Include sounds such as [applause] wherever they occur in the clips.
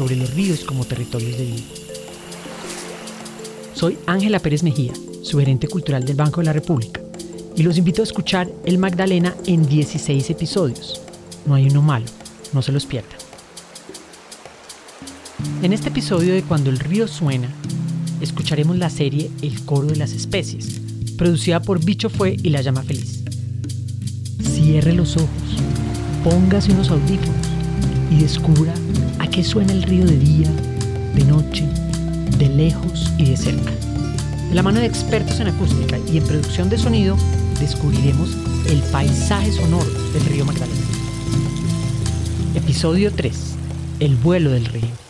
sobre los ríos como territorios de vida. Soy Ángela Pérez Mejía, su gerente cultural del Banco de la República, y los invito a escuchar El Magdalena en 16 episodios. No hay uno malo, no se los pierdan. En este episodio de Cuando el río suena, escucharemos la serie El coro de las especies, producida por Bicho Fue y La Llama Feliz. Cierre los ojos, póngase unos audífonos y descubra a qué suena el río de día, de noche, de lejos y de cerca. De la mano de expertos en acústica y en producción de sonido, descubriremos el paisaje sonoro del río Magdalena. Episodio 3. El vuelo del río.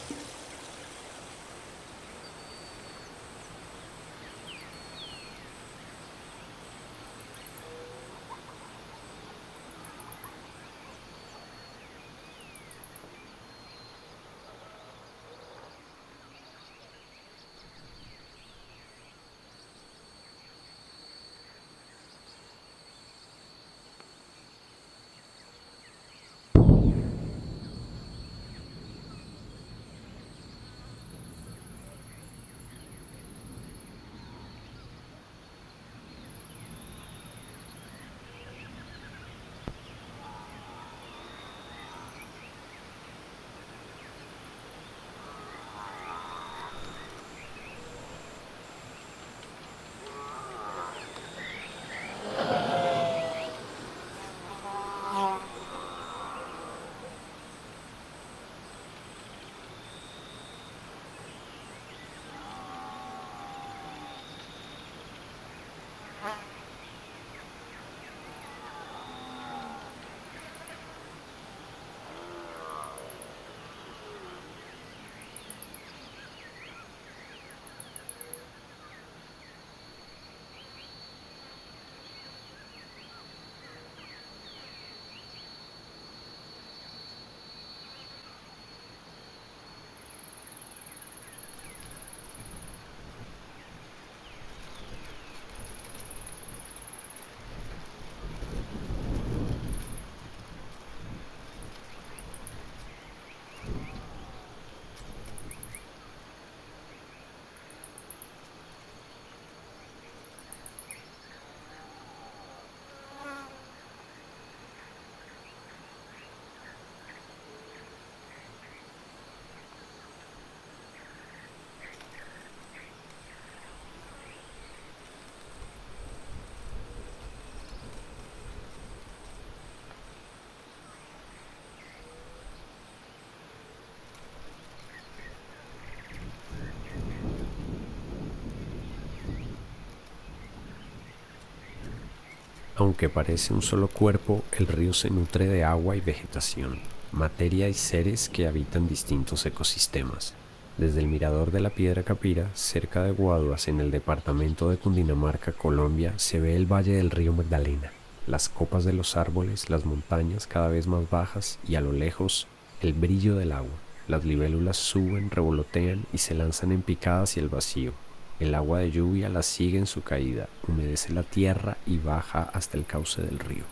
Aunque parece un solo cuerpo, el río se nutre de agua y vegetación, materia y seres que habitan distintos ecosistemas. Desde el mirador de la Piedra Capira, cerca de Guaduas, en el departamento de Cundinamarca, Colombia, se ve el valle del río Magdalena, las copas de los árboles, las montañas cada vez más bajas y a lo lejos el brillo del agua. Las libélulas suben, revolotean y se lanzan en picada hacia el vacío, el agua de lluvia la sigue en su caída, humedece la tierra y baja hasta el cauce del río.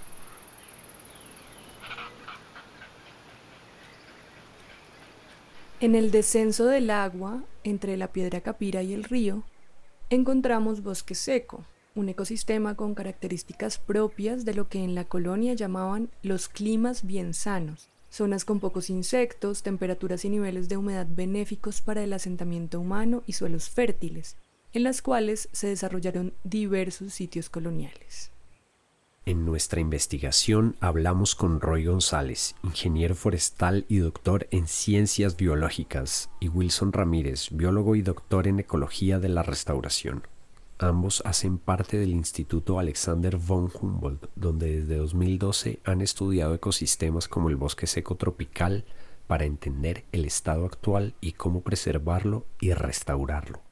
En el descenso del agua, entre la piedra capira y el río, encontramos bosque seco, un ecosistema con características propias de lo que en la colonia llamaban los climas bien sanos, zonas con pocos insectos, temperaturas y niveles de humedad benéficos para el asentamiento humano y suelos fértiles, en las cuales se desarrollaron diversos sitios coloniales. En nuestra investigación hablamos con Roy González, ingeniero forestal y doctor en ciencias biológicas, y Wilson Ramírez, biólogo y doctor en ecología de la restauración. Ambos hacen parte del Instituto Alexander von Humboldt, donde desde 2012 han estudiado ecosistemas como el bosque seco tropical, para entender el estado actual y cómo preservarlo y restaurarlo.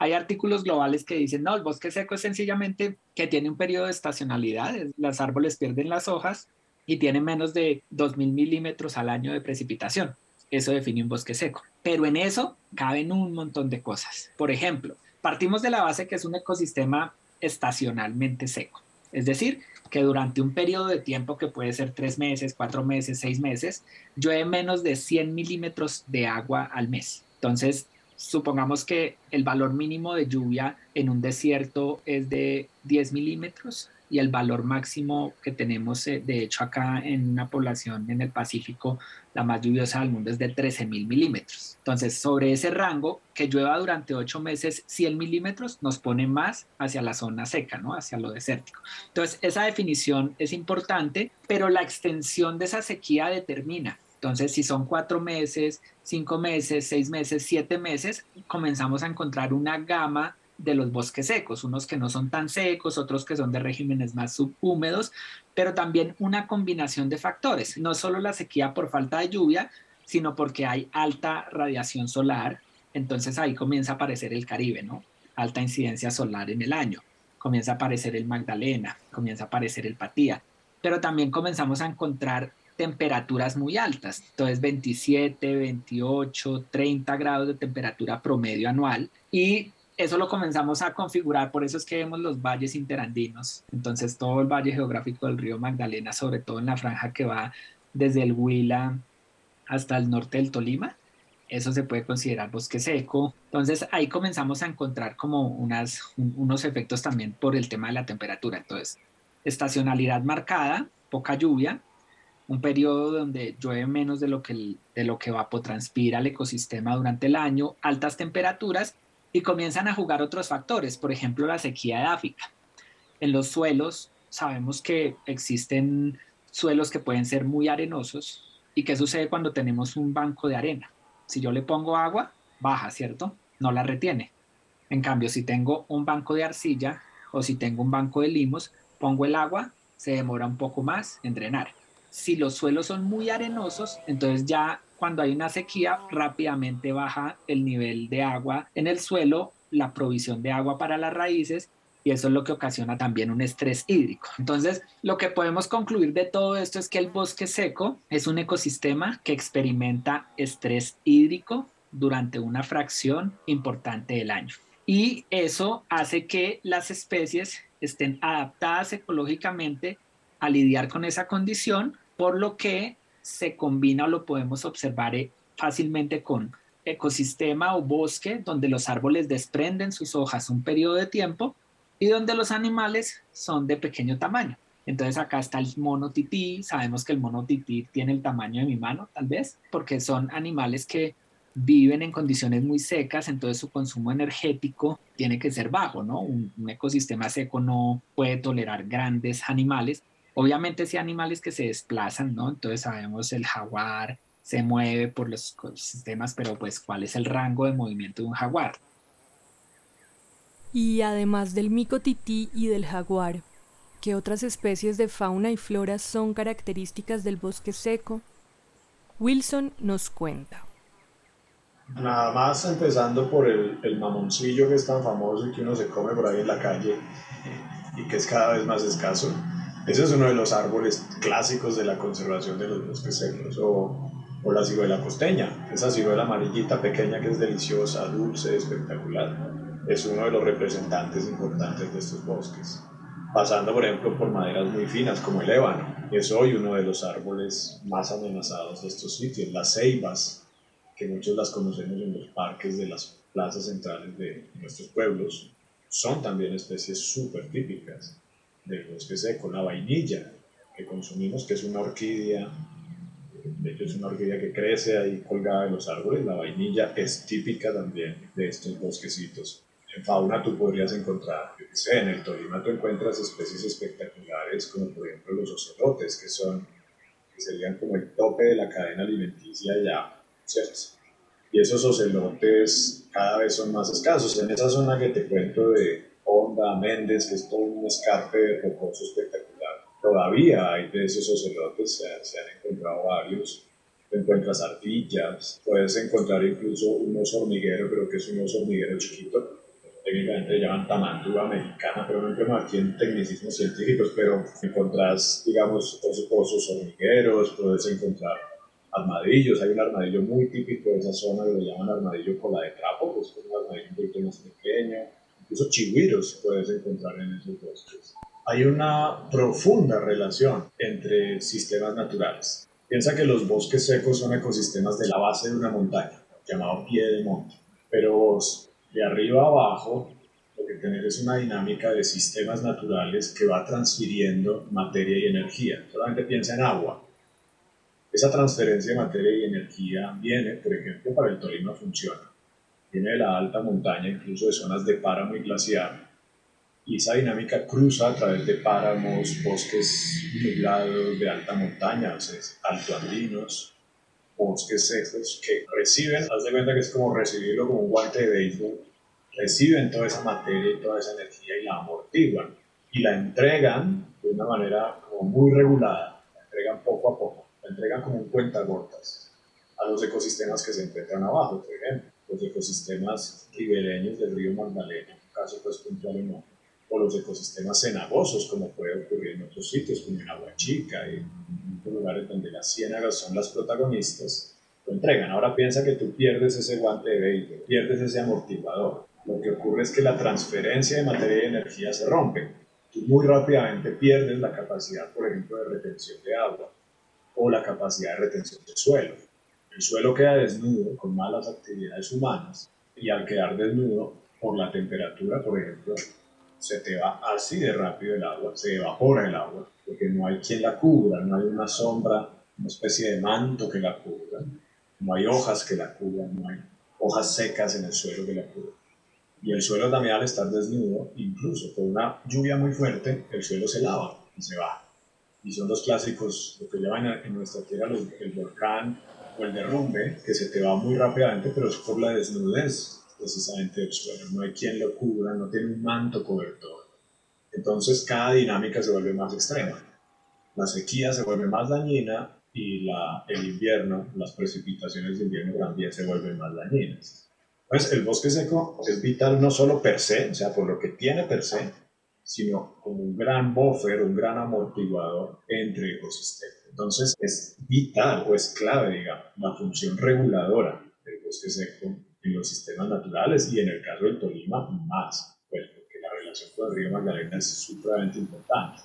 Hay artículos globales que dicen, no, el bosque seco es sencillamente que tiene un periodo de estacionalidad, los árboles pierden las hojas y tienen menos de 2.000 milímetros al año de precipitación. Eso define un bosque seco. Pero en eso caben un montón de cosas. Por ejemplo, partimos de la base que es un ecosistema estacionalmente seco. Es decir, que durante un periodo de tiempo que puede ser tres meses, cuatro meses, seis meses, llueve menos de 100 milímetros de agua al mes. Entonces, supongamos que el valor mínimo de lluvia en un desierto es de 10 milímetros y el valor máximo que tenemos, eh, de hecho, acá en una población en el Pacífico, la más lluviosa del mundo es de 13 mil milímetros. Entonces, sobre ese rango, que llueva durante ocho meses 100 milímetros, nos pone más hacia la zona seca, ¿no? Hacia lo desértico. Entonces, esa definición es importante, pero la extensión de esa sequía determina entonces, si son cuatro meses, cinco meses, seis meses, siete meses, comenzamos a encontrar una gama de los bosques secos, unos que no son tan secos, otros que son de regímenes más subhúmedos, pero también una combinación de factores, no solo la sequía por falta de lluvia, sino porque hay alta radiación solar, entonces ahí comienza a aparecer el Caribe, ¿no? Alta incidencia solar en el año, comienza a aparecer el Magdalena, comienza a aparecer el Patía, pero también comenzamos a encontrar temperaturas muy altas, entonces 27, 28, 30 grados de temperatura promedio anual y eso lo comenzamos a configurar, por eso es que vemos los valles interandinos, entonces todo el valle geográfico del río Magdalena, sobre todo en la franja que va desde el Huila hasta el norte del Tolima, eso se puede considerar bosque seco. Entonces ahí comenzamos a encontrar como unos efectos también por el tema de la temperatura. Entonces, estacionalidad marcada, poca lluvia, un periodo donde llueve menos de lo que, de lo que evapotranspira el ecosistema durante el año, altas temperaturas y comienzan a jugar otros factores, por ejemplo la sequía edáfica. En los suelos sabemos que existen suelos que pueden ser muy arenosos y qué sucede cuando tenemos un banco de arena. Si yo le pongo agua, baja, ¿cierto? No la retiene. En cambio, si tengo un banco de arcilla o si tengo un banco de limos, pongo el agua, se demora un poco más en drenar. Si los suelos son muy arenosos, entonces ya cuando hay una sequía rápidamente baja el nivel de agua en el suelo, la provisión de agua para las raíces y eso es lo que ocasiona también un estrés hídrico. Entonces, lo que podemos concluir de todo esto es que el bosque seco es un ecosistema que experimenta estrés hídrico durante una fracción importante del año. Y eso hace que las especies estén adaptadas ecológicamente a lidiar con esa condición, por lo que se combina o lo podemos observar eh, fácilmente con ecosistema o bosque donde los árboles desprenden sus hojas un periodo de tiempo y donde los animales son de pequeño tamaño. Entonces acá está el mono tití, sabemos que el mono tití tiene el tamaño de mi mano tal vez, porque son animales que viven en condiciones muy secas, entonces su consumo energético tiene que ser bajo, ¿no? Un, un ecosistema seco no puede tolerar grandes animales, Obviamente sí animales que se desplazan, ¿no? Entonces sabemos el jaguar se mueve por los sistemas, pero pues ¿cuál es el rango de movimiento de un jaguar? Y además del micotití y del jaguar, ¿qué otras especies de fauna y flora son características del bosque seco? Wilson nos cuenta. Nada más empezando por el, el mamoncillo que es tan famoso y que uno se come por ahí en la calle y que es cada vez más escaso ese es uno de los árboles clásicos de la conservación de los bosques secos, o, o la ciruela costeña, esa ciruela amarillita pequeña que es deliciosa, dulce, espectacular. Es uno de los representantes importantes de estos bosques. Pasando, por ejemplo, por maderas muy finas como el ébano, es hoy uno de los árboles más amenazados de estos sitios. Las ceibas, que muchos las conocemos en los parques de las plazas centrales de nuestros pueblos, son también especies súper típicas del bosque seco, la vainilla que consumimos, que es una orquídea, de hecho es una orquídea que crece ahí colgada de los árboles, la vainilla es típica también de estos bosquecitos. En fauna tú podrías encontrar, en el Tolima tú encuentras especies espectaculares como por ejemplo los ocelotes, que son, que serían como el tope de la cadena alimenticia ya, ¿cierto? Y esos ocelotes cada vez son más escasos. En esa zona que te cuento de, Honda, Méndez, que es todo un escarpe rocoso espectacular. Todavía hay de esos ocelotes, se, han encontrado varios. Encuentras ardillas, puedes encontrar incluso un oso hormiguero, pero que es un oso hormiguero chiquito. Técnicamente le llaman tamandúa mexicana, pero no entremos aquí en tecnicismos científicos, pero encontrás, digamos, osos, hormigueros, puedes encontrar armadillos. Hay un armadillo muy típico de esa zona lo llaman armadillo cola de trapo, que es un armadillo un poquito más pequeño. Incluso chigüiros puedes encontrar en esos bosques. Hay una profunda relación entre sistemas naturales. Piensa que los bosques secos son ecosistemas de la base de una montaña, llamado pie de monte. Pero de arriba a abajo, lo que tener es una dinámica de sistemas naturales que va transfiriendo materia y energía. Solamente piensa en agua esa transferencia de materia y energía viene, por ejemplo, para el Tolima funciona. Viene de la alta montaña, incluso de zonas de páramo y glaciar. Y esa dinámica cruza a través de páramos, bosques nublados de alta montaña, o sea, altoandinos, bosques secos que reciben, haz de cuenta que es como recibirlo como un guante de béisbol, reciben toda esa materia y toda esa energía y la amortiguan y la entregan de una manera como muy regulada, la entregan poco a poco entregan como un cuentagotas a los ecosistemas que se encuentran abajo, por ejemplo, los ecosistemas ribereños del río Magdalena, en caso pues puntual no, o los ecosistemas cenagosos, como puede ocurrir en otros sitios, como en Agua Chica y en otros lugares donde las ciénagas son las protagonistas, lo entregan. Ahora piensa que tú pierdes ese guante de béisbol, pierdes ese amortiguador. Lo que ocurre es que la transferencia de materia y energía se rompe. Tú muy rápidamente pierdes la capacidad, por ejemplo, de retención de agua o la capacidad de retención del suelo. El suelo queda desnudo con malas actividades humanas y al quedar desnudo por la temperatura, por ejemplo, se te va así de rápido el agua, se evapora el agua, porque no hay quien la cubra, no hay una sombra, una especie de manto que la cubra, no hay hojas que la cubran, no hay hojas secas en el suelo que la cubran. Y el suelo también al estar desnudo, incluso con una lluvia muy fuerte, el suelo se lava y se va y son los clásicos, lo que llaman en nuestra tierra el volcán o el derrumbe, que se te va muy rápidamente, pero es por la desnudez precisamente del suelo. No hay quien lo cubra, no tiene un manto cobertor. Entonces cada dinámica se vuelve más extrema. La sequía se vuelve más dañina y la, el invierno, las precipitaciones de invierno también se vuelven más dañinas. Pues el bosque seco es vital no solo per se, o sea, por lo que tiene per se, sino como un gran buffer, un gran amortiguador entre ecosistemas. Entonces es vital o es clave, digamos, la función reguladora del bosque seco en los sistemas naturales y en el caso del Tolima más, pues, porque la relación con el río Magdalena es supremamente importante.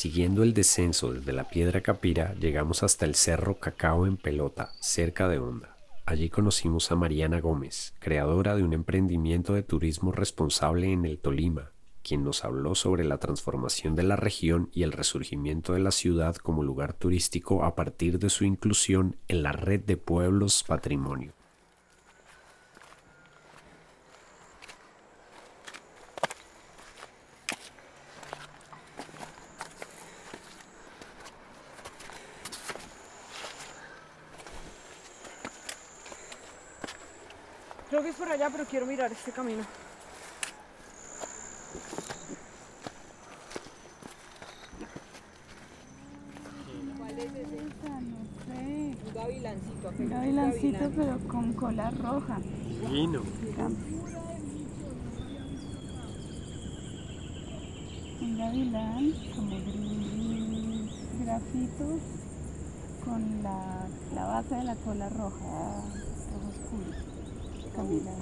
Siguiendo el descenso desde la Piedra Capira, llegamos hasta el Cerro Cacao en Pelota, cerca de Honda. Allí conocimos a Mariana Gómez, creadora de un emprendimiento de turismo responsable en el Tolima, quien nos habló sobre la transformación de la región y el resurgimiento de la ciudad como lugar turístico a partir de su inclusión en la red de pueblos patrimonio. Allá, pero quiero mirar este camino. ¿Cuál es ese? Esa, no sé. Un gavilancito. Un pero con cola roja. Vino. Un gavilán como gris grafito con la, la base de la cola roja, rojo oscuro. Camila.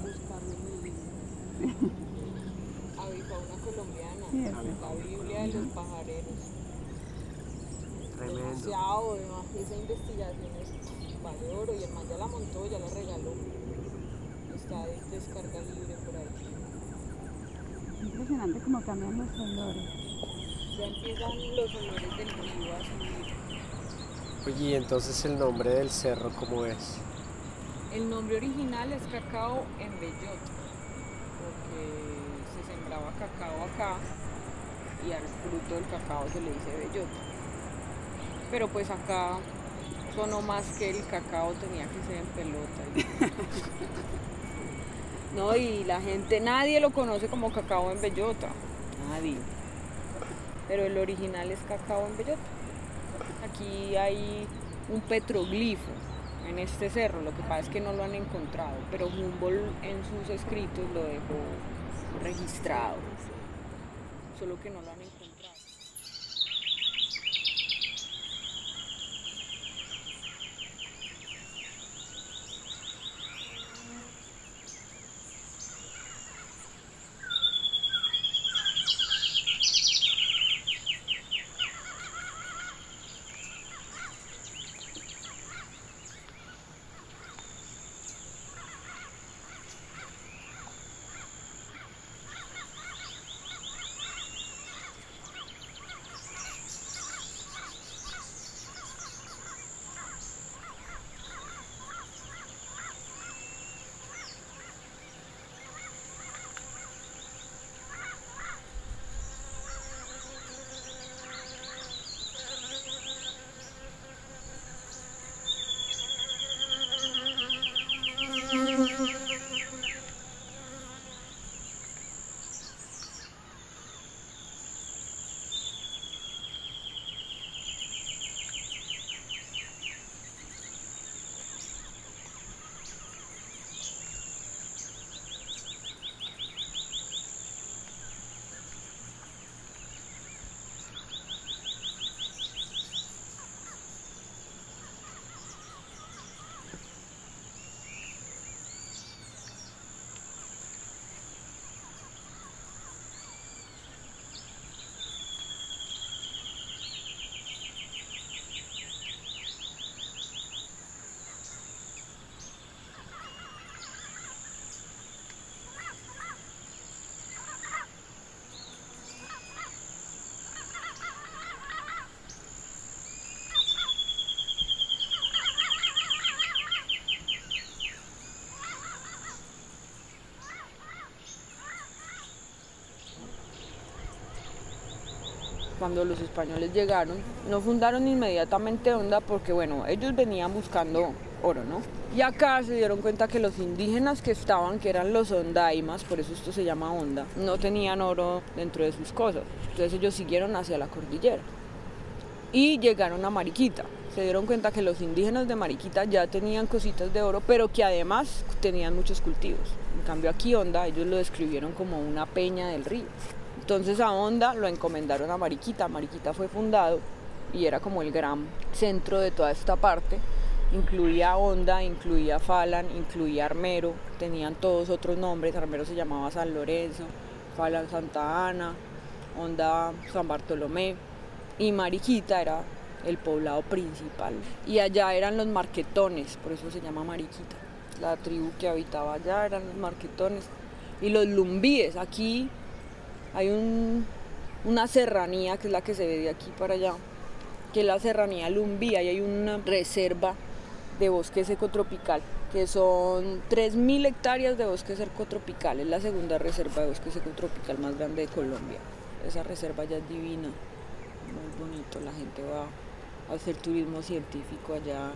Avifauna colombiana. Sí, ese. La Biblia de los pajareros. Tremendo. Demasiado, además, esa investigación es vale oro y el man ya la montó, ya la regaló. Está de descarga libre por ahí. Impresionante como cambian los olores. Ya empiezan los olores del río a subir. Oye, ¿y entonces el nombre del cerro cómo es? El nombre original es cacao en bellota, porque se sembraba cacao acá y al fruto del cacao se le dice bellota. Pero pues acá sonó más que el cacao tenía que ser en pelota. [laughs] no, y la gente, nadie lo conoce como cacao en bellota, nadie. Pero el original es cacao en bellota. Aquí hay un petroglifo en este cerro, lo que pasa es que no lo han encontrado, pero Humboldt en sus escritos lo dejó registrado, solo que no lo han encontrado. Cuando los españoles llegaron, no fundaron inmediatamente Honda porque, bueno, ellos venían buscando oro, ¿no? Y acá se dieron cuenta que los indígenas que estaban, que eran los ondaimas, por eso esto se llama Honda, no tenían oro dentro de sus cosas. Entonces ellos siguieron hacia la cordillera y llegaron a Mariquita. Se dieron cuenta que los indígenas de Mariquita ya tenían cositas de oro, pero que además tenían muchos cultivos. En cambio aquí Honda, ellos lo describieron como una peña del río. Entonces a Honda lo encomendaron a Mariquita. Mariquita fue fundado y era como el gran centro de toda esta parte. Incluía Honda, incluía Falan, incluía Armero, tenían todos otros nombres. Armero se llamaba San Lorenzo, Falan Santa Ana, Honda San Bartolomé. y Mariquita era el poblado principal. Y allá eran los marquetones, por eso se llama Mariquita. La tribu que habitaba allá eran los marquetones. Y los lumbíes, aquí hay un, una serranía que es la que se ve de aquí para allá, que es la serranía lumbía y hay una reserva de bosque seco tropical, que son 3.000 hectáreas de bosque seco tropical. Es la segunda reserva de bosque seco tropical más grande de Colombia. Esa reserva ya es divina, muy bonito, la gente va a hacer turismo científico allá.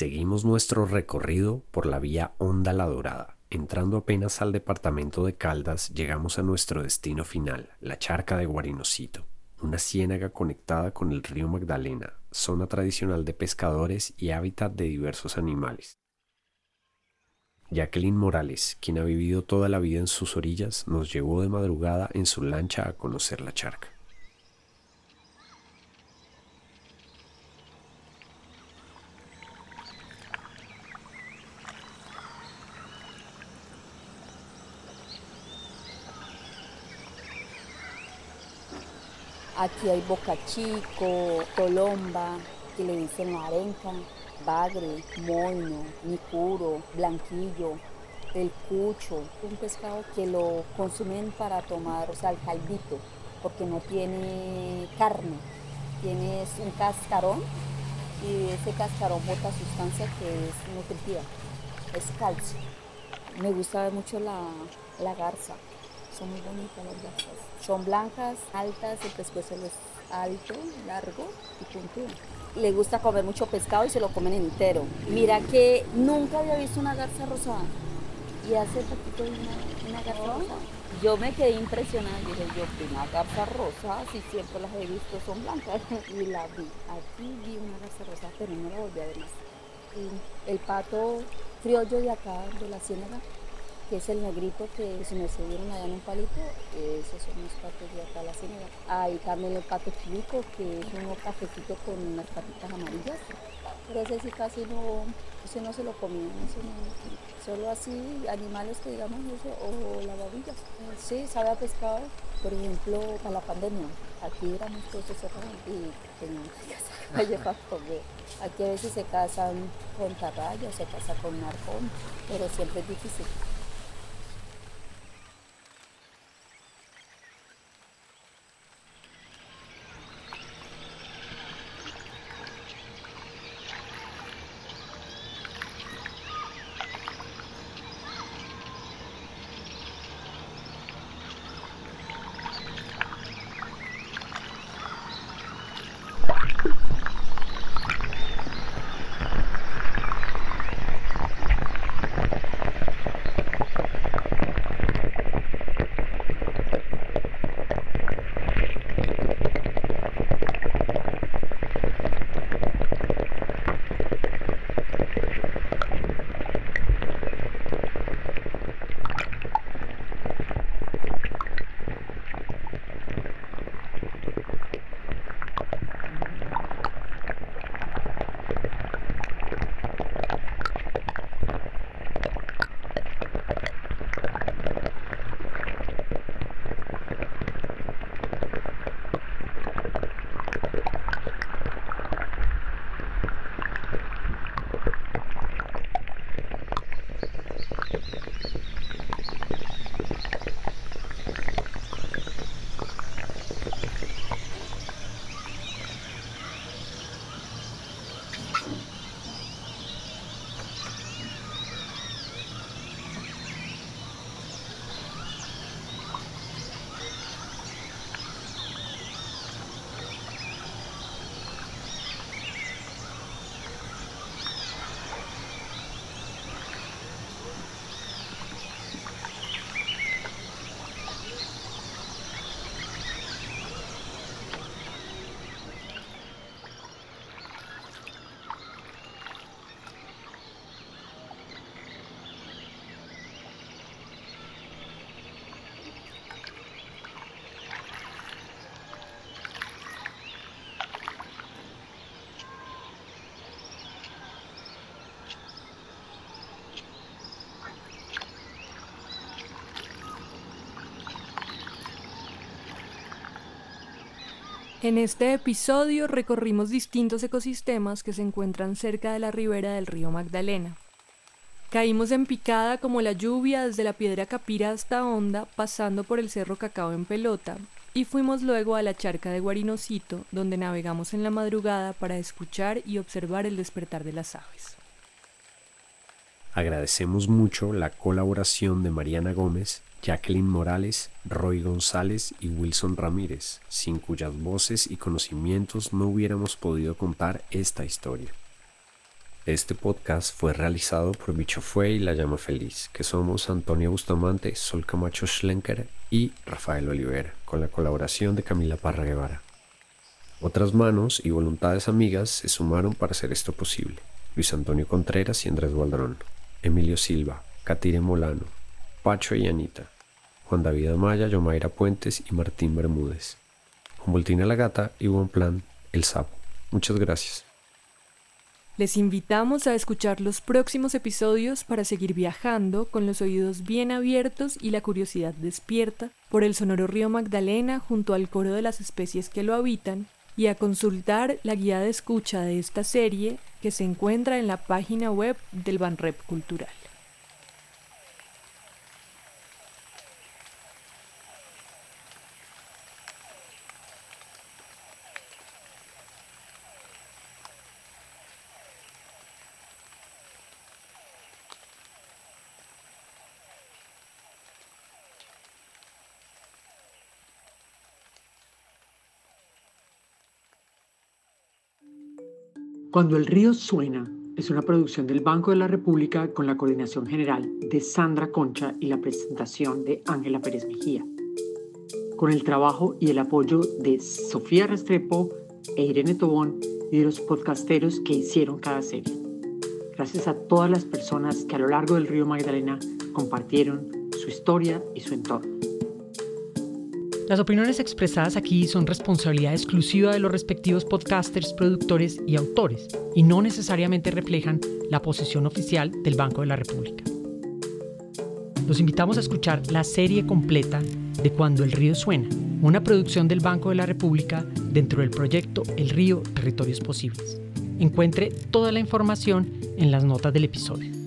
Seguimos nuestro recorrido por la vía Honda La Dorada. Entrando apenas al departamento de Caldas, llegamos a nuestro destino final, la charca de Guarinocito, una ciénaga conectada con el río Magdalena, zona tradicional de pescadores y hábitat de diversos animales. Jacqueline Morales, quien ha vivido toda la vida en sus orillas, nos llevó de madrugada en su lancha a conocer la charca. Aquí hay Boca Chico, Colomba, que le dicen arenca, bagre, moino, nicuro, blanquillo, el cucho, un pescado que lo consumen para tomar, o sea, el caldito, porque no tiene carne, tiene un cascarón y ese cascarón bota sustancia que es nutritiva, es calcio. Me gusta mucho la, la garza, son muy bonitas las garzas. Son blancas, altas, el pescuezo es alto, largo y puntudo. Le gusta comer mucho pescado y se lo comen entero. Mira que nunca había visto una garza rosada. Y hace poquito vi una, una garza rosada. Yo me quedé impresionada. Dije yo, una garza rosa, si siempre las he visto son blancas. [laughs] Y la vi. Aquí vi una garza rosada, pero no la volví a ver más. Y el pato criollo de acá, de la ciénaga, que es el negrito que se me subieron allá en un palito, esos son los patos de acá la ciénaga. Hay también el pato chico, que es un cafecito con unas patitas amarillas, pero ese sí casi no, ese no se lo comían, solo así animales que digamos eso, o la babilla. Sí, sabe a pescado, por ejemplo, para la pandemia, aquí éramos todos y teníamos que [laughs] para comer. Aquí a veces se casan con tarraya, se casa con narcón, pero siempre es difícil. En este episodio recorrimos distintos ecosistemas que se encuentran cerca de la ribera del río Magdalena. Caímos en picada como la lluvia desde la piedra Capira hasta Honda, pasando por el cerro Cacao en pelota, y fuimos luego a la charca de Guarinocito, donde navegamos en la madrugada para escuchar y observar el despertar de las aves. Agradecemos mucho la colaboración de Mariana Gómez Jacqueline Morales, Roy González y Wilson Ramírez, sin cuyas voces y conocimientos no hubiéramos podido contar esta historia. Este podcast fue realizado por Bicho Fue y La Llama Feliz, que somos Antonio Bustamante, Sol Camacho Schlenker y Rafael Olivera, con la colaboración de Camila Parra Guevara. Otras manos y voluntades amigas se sumaron para hacer esto posible. Luis Antonio Contreras y Andrés Gualdrón, Emilio Silva, Catire Molano, Pacho y Anita, Juan David Amaya, Yomaira Puentes y Martín Bermúdez. Humboltina la Gata y Buen Plan, El Sapo. Muchas gracias. Les invitamos a escuchar los próximos episodios para seguir viajando con los oídos bien abiertos y la curiosidad despierta por el sonoro río Magdalena junto al coro de las especies que lo habitan y a consultar la guía de escucha de esta serie que se encuentra en la página web del Banrep Cultural. Cuando el río suena es una producción del Banco de la República con la coordinación general de Sandra Concha y la presentación de Ángela Pérez Mejía, con el trabajo y el apoyo de Sofía Restrepo e Irene Tobón y de los podcasteros que hicieron cada serie. gracias a todas las personas que a lo largo del río Magdalena compartieron su historia y su entorno. Las opiniones expresadas aquí son responsabilidad exclusiva de los respectivos podcasters, productores y autores, y no necesariamente reflejan la posición oficial del Banco de la República. Los invitamos a escuchar la serie completa de Cuando el río suena, una producción del Banco de la República dentro del proyecto El río Territorios Posibles. Encuentre toda la información en las notas del episodio.